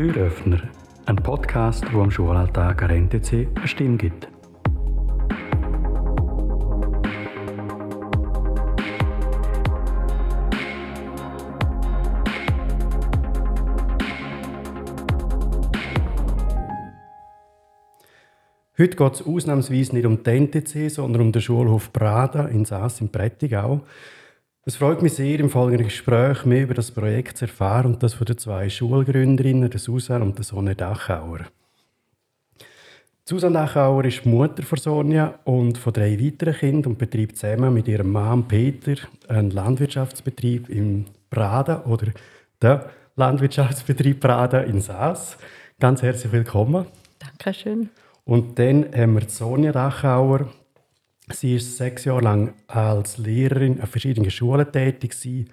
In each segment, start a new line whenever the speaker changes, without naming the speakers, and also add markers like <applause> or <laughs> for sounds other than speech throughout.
Türöffner, ein Podcast, der am Schulalltag an NTC eine Stimme gibt. Heute geht es ausnahmsweise nicht um die NTC, sondern um den Schulhof Prada in Saas im Prättigau. Es freut mich sehr, im folgenden Gespräch mehr über das Projekt zu erfahren und das von den zwei Schulgründerinnen, der Susan und der Sonne Dachauer. Susan Dachauer ist Mutter von Sonja und von drei weiteren Kindern und betreibt zusammen mit ihrem Mann Peter einen Landwirtschaftsbetrieb in Prada oder der Landwirtschaftsbetrieb Prada in Saas. Ganz herzlich willkommen.
Dankeschön.
Und dann haben wir Sonja Dachauer. Sie ist sechs Jahre lang als Lehrerin an verschiedenen Schulen tätig gewesen,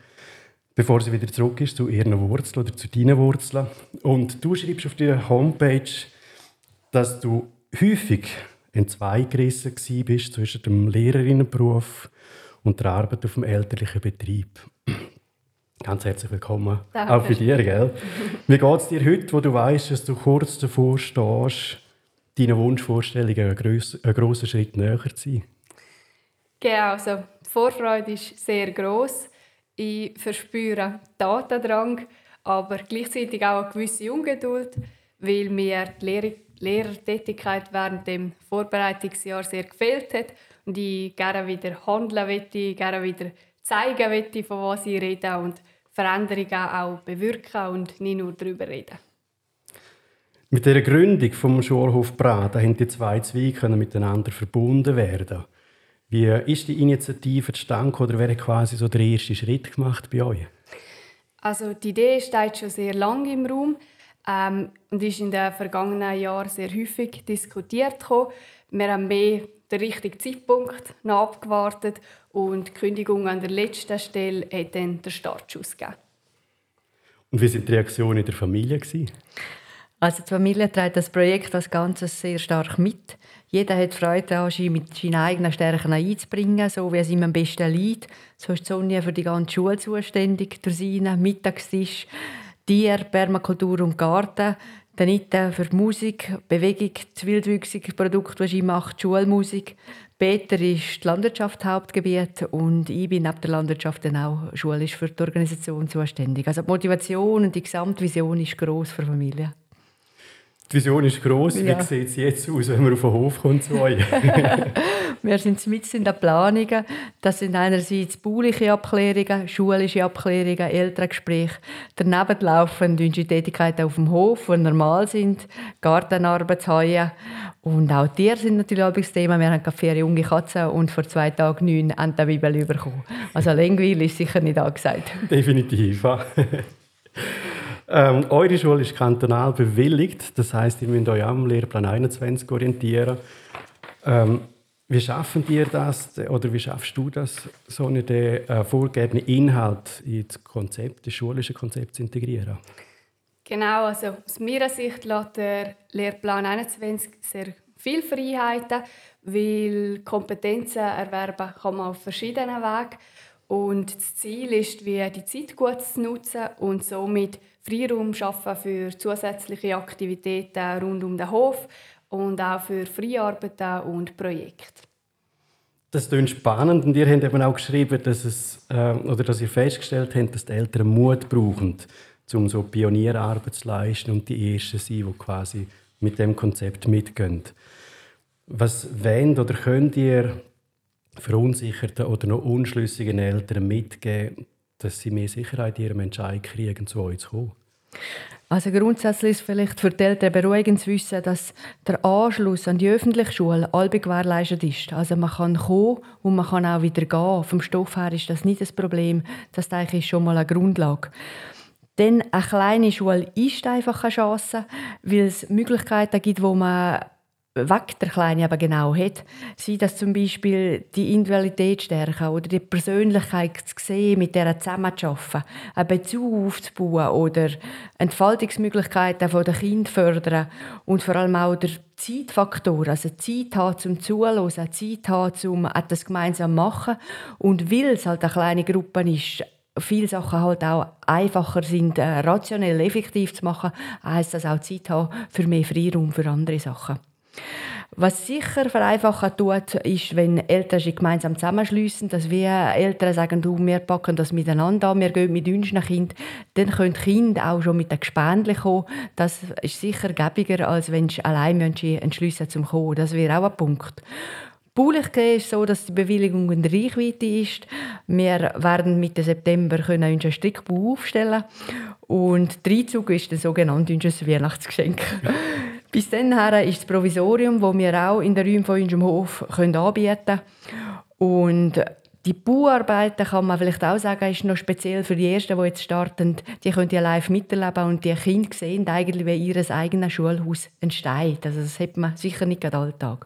bevor sie wieder zurück ist zu ihren Wurzeln oder zu deinen Wurzeln. Und du schreibst auf deiner Homepage, dass du häufig in zwei gerissen bist zwischen dem Lehrerinnenberuf und der Arbeit auf dem elterlichen Betrieb. Ganz herzlich willkommen.
Danke.
Auch für dir, gell? Wie geht es dir heute, wo du weißt, dass du kurz davor stehst, deinen Wunschvorstellungen einen, gross, einen grossen Schritt näher zu sein?
Genau, also die Vorfreude ist sehr groß. Ich verspüre Datendrang, aber gleichzeitig auch eine gewisse Ungeduld, weil mir die Lehr Lehrertätigkeit während dem Vorbereitungsjahr sehr gefehlt hat und ich gerne wieder handeln möchte, gerne wieder zeigen möchte, von was ich rede und Veränderungen auch bewirken und nicht nur darüber reden.
Mit der Gründung vom Schulhof Prada haben die zwei Zweige miteinander verbunden werden. Wie ist die Initiative entstanden oder wer hat quasi so den ersten Schritt gemacht bei euch?
Also die Idee steht schon sehr lange im Raum ähm, und ist in den vergangenen Jahren sehr häufig diskutiert gekommen. Wir haben mehr den richtigen Zeitpunkt noch abgewartet und die Kündigung an der letzten Stelle hat dann den Startschuss gegeben.
Und wie sind die Reaktionen in der Familie gewesen?
Also die Familie trägt das Projekt als Ganzes sehr stark mit. Jeder hat Freude daran, sich mit seinen eigenen Stärken einzubringen, so wie es ihm am besten liegt. So ist Sonja für die ganze Schule zuständig, durch seinen Mittagstisch, Tier, Permakultur und Garten. Danita für die Musik, Bewegung, das wildwüchsige Produkt, das sie macht, Schulmusik. Peter ist die Landwirtschaft Hauptgebiet und ich bin neben der Landwirtschaft dann auch schulisch für die Organisation zuständig. Also die Motivation und die Gesamtvision ist gross für die Familie.
Die Vision ist gross.
Ja.
Wie sieht es jetzt aus, wenn man auf den Hof kommt zu euch? <laughs>
Wir sind mit in den Planungen. Das sind einerseits bauliche Abklärungen, schulische Abklärungen, Elterngespräche. Daneben laufen unsere Tätigkeiten auf dem Hof, die normal sind, Gartenarbeit, Heuen. Und auch Tiere sind natürlich auch das Thema. Wir haben gerade vier junge Katzen und vor zwei Tagen neun Entenbibel bekommen. Also Langweil ist sicher nicht angesagt.
Definitiv. <laughs> ähm, eure Schule ist kantonal bewilligt. Das heisst, ihr müsst euch am Lehrplan 21 orientieren. Ähm, wie schaffen ihr das oder wie schaffst du das, so einen äh, vorgegebenen Inhalt ins Konzept, das schulische Konzept zu integrieren?
Genau, also aus meiner Sicht lässt der Lehrplan 21 sehr viele Freiheiten, weil Kompetenzen erwerben kann man auf verschiedenen Wegen. Und das Ziel ist, wie die Zeit gut zu nutzen und somit Freiraum schaffen für zusätzliche Aktivitäten rund um den Hof und auch für Freiarbeiten und Projekte.
Das klingt spannend und ihr habt eben auch geschrieben, dass, es, äh, oder dass ihr festgestellt habt, dass die Eltern Mut brauchen, um so Pionierarbeit zu leisten und die Ersten sind, die quasi mit dem Konzept mitgehen. Was wollt oder könnt ihr verunsicherten oder noch unschlüssigen Eltern mitgeben, dass sie mehr Sicherheit in ihrem Entscheid kriegen, zu euch zu kommen?
Also grundsätzlich ist vielleicht für die Eltern beruhigend zu wissen, dass der Anschluss an die öffentliche Schule allbe gewährleistet ist. Also man kann kommen und man kann auch wieder gehen. Vom Stoff her ist das nicht das Problem. Das denke ich ist schon mal eine Grundlage. Denn eine kleine Schule ist einfach eine Chance, weil es Möglichkeiten gibt, wo man weg der Kleine aber genau hat. Sei das zum Beispiel die Individualität stärken oder die Persönlichkeit zu sehen, mit der zusammenzuarbeiten, einen Bezug aufzubauen oder Entfaltungsmöglichkeiten der Kind fördern und vor allem auch der Zeitfaktor, also Zeit haben zum Zuhören, Zeit haben zum etwas gemeinsam machen und weil es halt eine kleine Gruppe ist, viele Sachen halt auch einfacher sind, äh, rationell, effektiv zu machen, heisst das auch Zeit haben für mehr Freiraum für andere Sachen. Was sicher vereinfachen tut, ist, wenn Eltern sich gemeinsam zusammenschliessen, dass wir Eltern sagen, du, wir packen das miteinander an, wir gehen mit unseren Kind, dann können die Kinder auch schon mit den Gespendli kommen. Das ist sicher gäbiger, als wenn sie allein entschliessen zum kommen. Das wäre auch ein Punkt. Baulich ist so, dass die Bewilligung in der Reichweite ist. Wir werden Mitte September können unseren Strickbau aufstellen und der Einzug ist der sogenannte Weihnachtsgeschenk. Bis dann ist das Provisorium, das wir auch in den Räumen von unserem Hof anbieten können. Und die Bauarbeiten kann man vielleicht auch sagen, ist noch speziell für die Ersten, die jetzt starten. Die können ja live miterleben und die Kinder sehen eigentlich, wie ihr eigenes Schulhaus entsteht. Also das hat man sicher nicht den Alltag.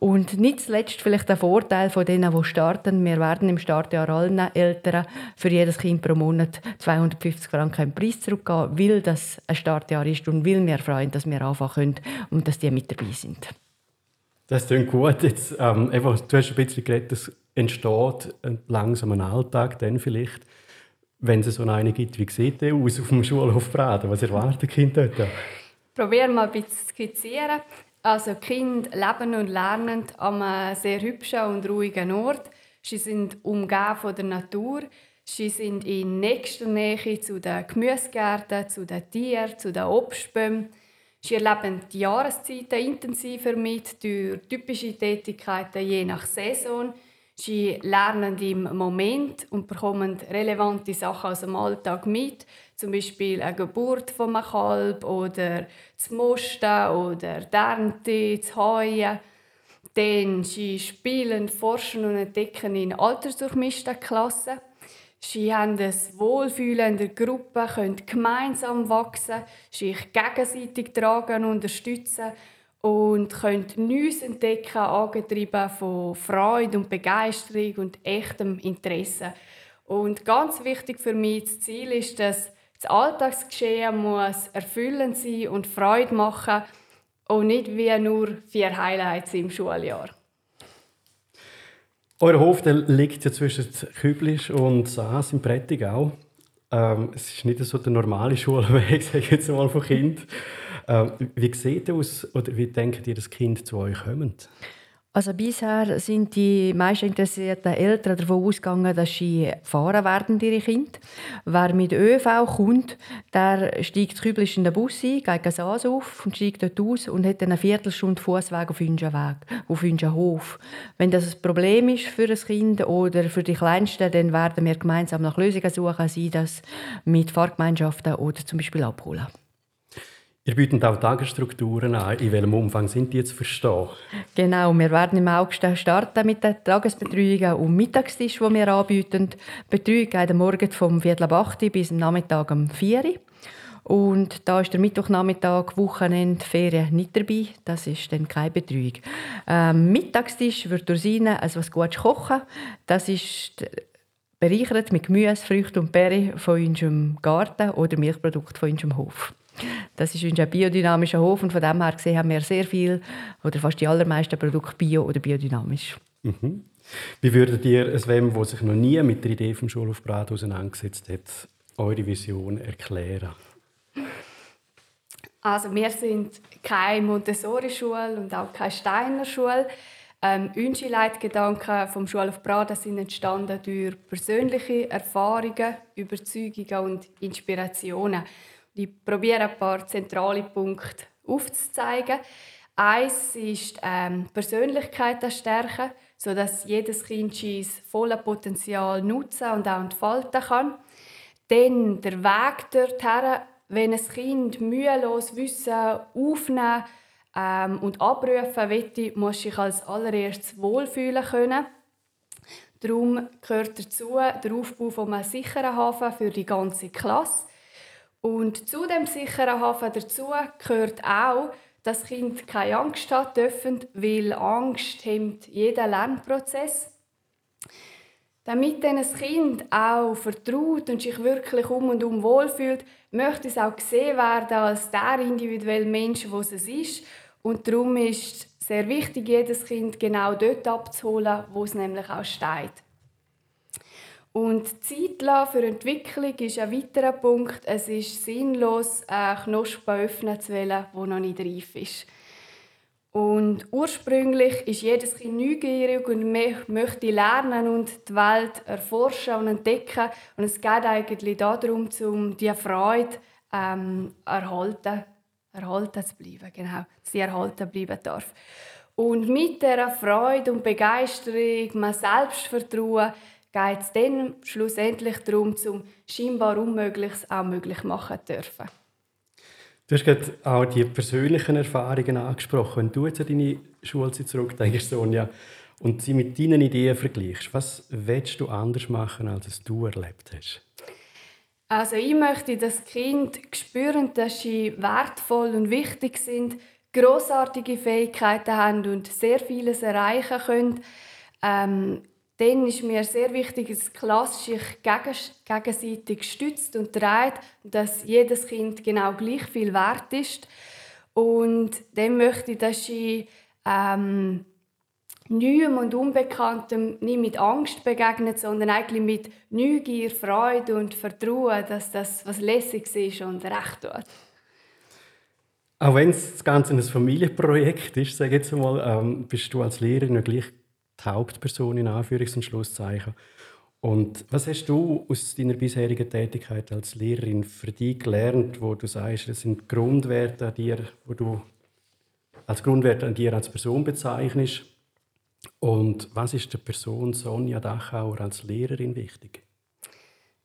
Und nicht zuletzt vielleicht der Vorteil von denen, die starten. Wir werden im Startjahr allen Eltern für jedes Kind pro Monat 250 Franken im Preis zurückgeben, weil das ein Startjahr ist und weil wir freuen, dass wir anfangen können und dass die mit dabei sind.
Das klingt gut. Jetzt, ähm, einfach, du hast ein bisschen geredet, es entsteht langsam ein Alltag, dann vielleicht, wenn es so einen gibt. Wie sieht der aus auf dem Schulhof Braden? Was erwarten die Kinder dort?
Probieren wir ein bisschen zu skizzieren. Also Kinder leben und lernen an einem sehr hübschen und ruhigen Ort. Sie sind umgeben von der Natur. Sie sind in nächster Nähe zu den Gemüsegärten, zu den Tieren, zu den Obstbäumen. Sie erleben die Jahreszeiten intensiver mit durch typische Tätigkeiten je nach Saison. Sie lernen im Moment und bekommen relevante Sachen aus dem Alltag mit, zum Beispiel eine Geburt von einem Kalb oder das Mosten oder die Ernte, das Heuen. Dann sie spielen, forschen und entdecken in altersdurchmischten Klassen. Sie haben das Wohlfühlen in der Gruppe, können gemeinsam wachsen, sich gegenseitig tragen und unterstützen und können Neues entdecken, angetrieben von Freude und Begeisterung und echtem Interesse. Und ganz wichtig für mich, das Ziel ist, dass das Alltagsgeschehen muss erfüllend sein und Freude machen und nicht wie nur vier Highlights im Schuljahr.
Euer Hof der liegt ja zwischen Küblisch und Saas im Prättigau. Ähm, es ist nicht so der normale Schulweg, <laughs> sage ich jetzt mal, von Kind. Ähm, wie sieht aus oder wie denkt ihr, dass Kind zu euch kommt?
Also bisher sind die meisten interessierten Eltern davon ausgegangen, dass sie fahren werden, ihre Kinder. Wer mit ÖV kommt, der steigt küblisch in den Bus ein, geht Saas auf und steigt dort aus und hat dann eine Viertelstunde Fußweg auf unseren Weg, auf unseren Hof. Wenn das ein Problem ist für ein Kind oder für die Kleinsten, dann werden wir gemeinsam nach Lösungen suchen, sie das mit Fahrgemeinschaften oder zum Beispiel abholen.
Ihr bietet auch Tagesstrukturen an. In welchem Umfang sind die jetzt verstehen?
Genau, wir werden im August starten mit den Tagesbetreuungen und Mittagstisch, die wir anbieten. Die Betreuung geht am Morgen vom Viertel ab 8 bis am Nachmittag um 4 Uhr. Und da ist der Mittwochnachmittag, Wochenende, Ferien nicht dabei. Das ist dann keine Betreuung. Ähm, Mittagstisch wird durch Sine also was Gutes kochen. Das ist bereichert mit Gemüse, Früchten und Beeren von unserem Garten oder Milchprodukten von unserem Hof. Das ist unser biodynamischer Hof und von dem her gesehen haben wir sehr viel oder fast die allermeisten Produkte bio oder biodynamisch.
Mhm. Wie würdet ihr es wem, der sich noch nie mit der Idee vom Schulhof Brad auseinandergesetzt hat, eure Vision erklären?
Also wir sind keine Montessori-Schule und auch keine Steiner-Schule. Ähm, unsere Leitgedanken vom Schulhof Brada sind entstanden durch persönliche Erfahrungen, Überzeugungen und Inspirationen. Ich probiere ein paar zentrale Punkte aufzuzeigen. Eins ist ähm, Persönlichkeit stärken, sodass jedes Kind sein volles Potenzial nutzen und auch entfalten kann. Dann der Weg dorthin, wenn ein Kind mühelos Wissen aufnehmen ähm, und abrufen will, muss sich als allererstes wohlfühlen können. Darum gehört dazu der Aufbau von einem sicheren Hafen für die ganze Klasse. Und zu dem sicheren Hafen dazu gehört auch, dass Kind keine Angst haben dürfen, weil Angst hemmt jeden Lernprozess. Damit dann ein Kind auch vertraut und sich wirklich um und um wohlfühlt, möchte es auch gesehen werden als der individuelle Mensch, der es ist. Und darum ist es sehr wichtig, jedes Kind genau dort abzuholen, wo es nämlich auch steht. Und Zeit für Entwicklung ist ein weiterer Punkt. Es ist sinnlos, einen Knospen öffnen zu wollen, der noch nicht reif ist. Und ursprünglich ist jedes Kind neugierig und möchte lernen und die Welt erforschen und entdecken. Und es geht eigentlich darum, um diese Freude ähm, erhalten, erhalten zu bleiben. Genau, dass sie erhalten bleiben darf. Und mit dieser Freude und Begeisterung, mein Selbstvertrauen, geht es dann schlussendlich darum, zum scheinbar Unmögliches auch möglich machen zu dürfen.
Du hast gerade auch die persönlichen Erfahrungen angesprochen. Wenn du jetzt an deine Schulzeit zurückdenkst, Sonja, und sie mit deinen Ideen vergleichst, was willst du anders machen, als es du erlebt hast?
Also ich möchte, dass Kinder spüren, dass sie wertvoll und wichtig sind, großartige Fähigkeiten haben und sehr vieles erreichen können. Ähm, dann ist mir sehr wichtig, dass Klasse sich gegenseitig stützt und trägt, dass jedes Kind genau gleich viel wert ist. Und dann möchte ich, dass sie ähm, Neuem und Unbekanntem nicht mit Angst begegnet, sondern eigentlich mit Neugier, Freude und Vertrauen, dass das, was lässig ist und recht tut.
Auch wenn das Ganze ein Familienprojekt ist, ich jetzt mal, ähm, bist du als Lehrerin gleich die Hauptperson in Anführungs- und Schlusszeichen. Und was hast du aus deiner bisherigen Tätigkeit als Lehrerin für dich gelernt, wo du sagst, das sind Grundwerte an dir, wo du als Grundwerte an dir als Person bezeichnest? Und was ist der Person Sonja Dachauer als Lehrerin wichtig?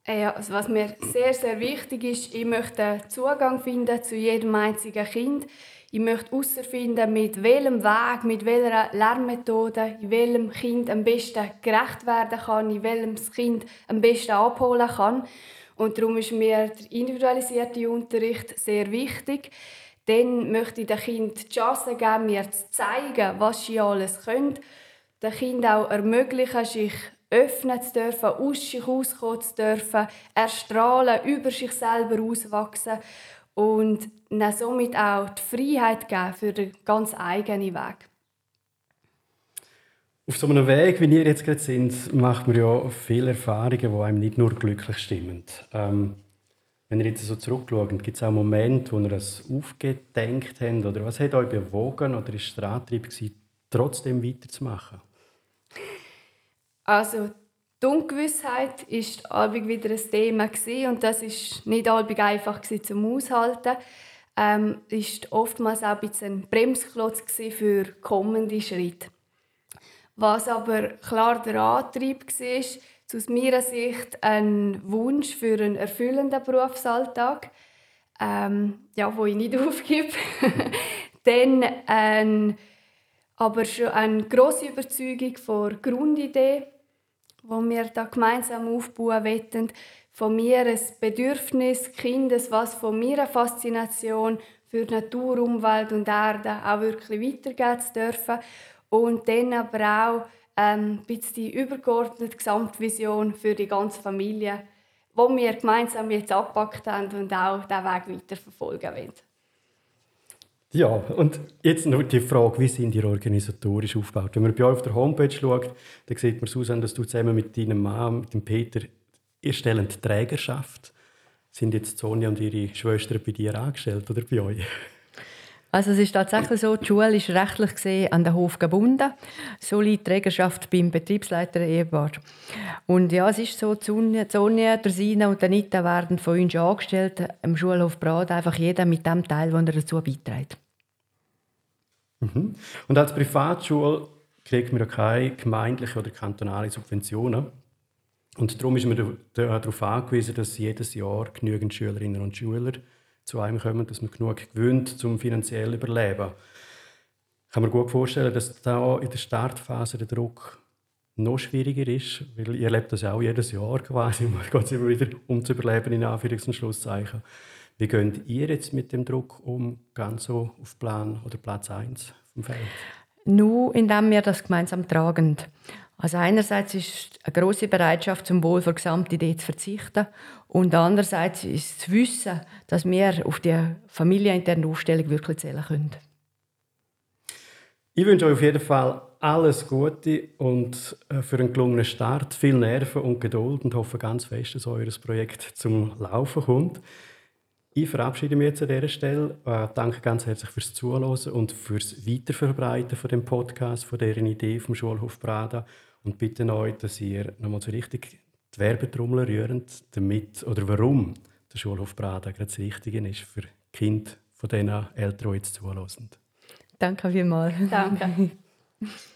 Äh, ja, also was mir sehr, sehr wichtig ist, ich möchte Zugang finden zu jedem einzigen Kind. Ich möchte herausfinden, mit welchem Weg, mit welcher Lernmethode, in welchem Kind am besten gerecht werden kann, in welchem das Kind am besten abholen kann. Und darum ist mir der individualisierte Unterricht sehr wichtig. Dann möchte ich dem Kind die Chance geben, mir zu zeigen, was sie alles können. Den Kind auch ermöglichen, sich öffnen zu dürfen, aus sich auskommen zu dürfen, erstrahlen, über sich selber auswachsen und ihnen somit auch die Freiheit geben für den ganz eigenen Weg.
Auf so einem Weg, wie wir jetzt gerade sind, macht man ja viele Erfahrungen, die einem nicht nur glücklich stimmen. Ähm, wenn ihr jetzt so zurückschaut, gibt es auch Momente, wo ihr das aufgedenkt habt? Oder was hat euch bewogen oder ist der Antrieb, gewesen, trotzdem weiterzumachen?
Also die Ungewissheit ist albig wieder ein Thema und das ist nicht albig einfach zum Aushalten. Ähm, ist oftmals auch ein, ein Bremsklotz für kommende Schritte. Was aber klar der Antrieb war, ist aus meiner Sicht ein Wunsch für einen erfüllenden Berufsalltag, ähm, ja, wo ich nicht <laughs> aufgebe. Dann ein, aber schon eine grosse Überzeugung vor Grundidee wo wir da gemeinsam aufbauen wollen, von mir ein Bedürfnis Kindes, was von mir eine Faszination für Natur, Umwelt und Erde auch wirklich weitergeben zu dürfen und dann aber auch ähm, die übergeordnete Gesamtvision für die ganze Familie, wo wir gemeinsam jetzt abgepackt haben und auch diesen Weg weiterverfolgen wollen.
Ja, und jetzt noch die Frage, wie sind ihr organisatorisch aufgebaut? Wenn man bei euch auf der Homepage schaut, dann sieht man, Susanne, dass du zusammen mit deinem Mann, mit dem Peter, ihr stellt Trägerschaft. Sind jetzt Sonja und ihre Schwestern bei dir angestellt oder bei euch?
Also es ist tatsächlich so, die Schule ist rechtlich gesehen an den Hof gebunden. So liegt die Trägerschaft beim Betriebsleiter Ehepaar. Und ja, es ist so, Sonja, Sonja Sina und der Nita werden von uns angestellt, im Schulhof Brad, einfach jeder mit dem Teil, den er dazu beiträgt.
Mhm. Und als Privatschule kriegt man ja keine gemeindliche oder kantonale Subventionen. Und darum ist man darauf angewiesen, dass jedes Jahr genügend Schülerinnen und Schüler zu einem kommen, dass man genug gewöhnt zum finanziell Überleben. Ich kann mir gut vorstellen, dass da in der Startphase der Druck noch schwieriger ist, weil ihr erlebt das auch jedes Jahr quasi. Man geht immer wieder um zu überleben, in Anführungs- und Schlusszeichen. Wie geht ihr jetzt mit dem Druck um, ganz so auf Plan oder Platz 1 vom Feld?
Nur indem wir das gemeinsam tragen. Also einerseits ist eine große Bereitschaft, zum Wohl der Gesamtidee zu verzichten und andererseits ist zu wissen, dass wir auf die familieninterne Aufstellung wirklich zählen können.
Ich wünsche euch auf jeden Fall alles Gute und äh, für einen gelungenen Start viel Nerven und Geduld und hoffe ganz fest, dass euer Projekt zum Laufen kommt. Ich verabschiede mich jetzt an dieser Stelle. Äh, danke ganz herzlich fürs Zuhören und fürs Weiterverbreiten von dem Podcast, von deren Idee vom Schulhof Prada und bitte euch, dass ihr nochmal so richtig die Werbetrommel rührend, damit oder warum der Schulhof Prada gerade das Richtige ist für Kind von diesen Eltern, die jetzt zuhören.
Danke vielmals.
Danke. <laughs>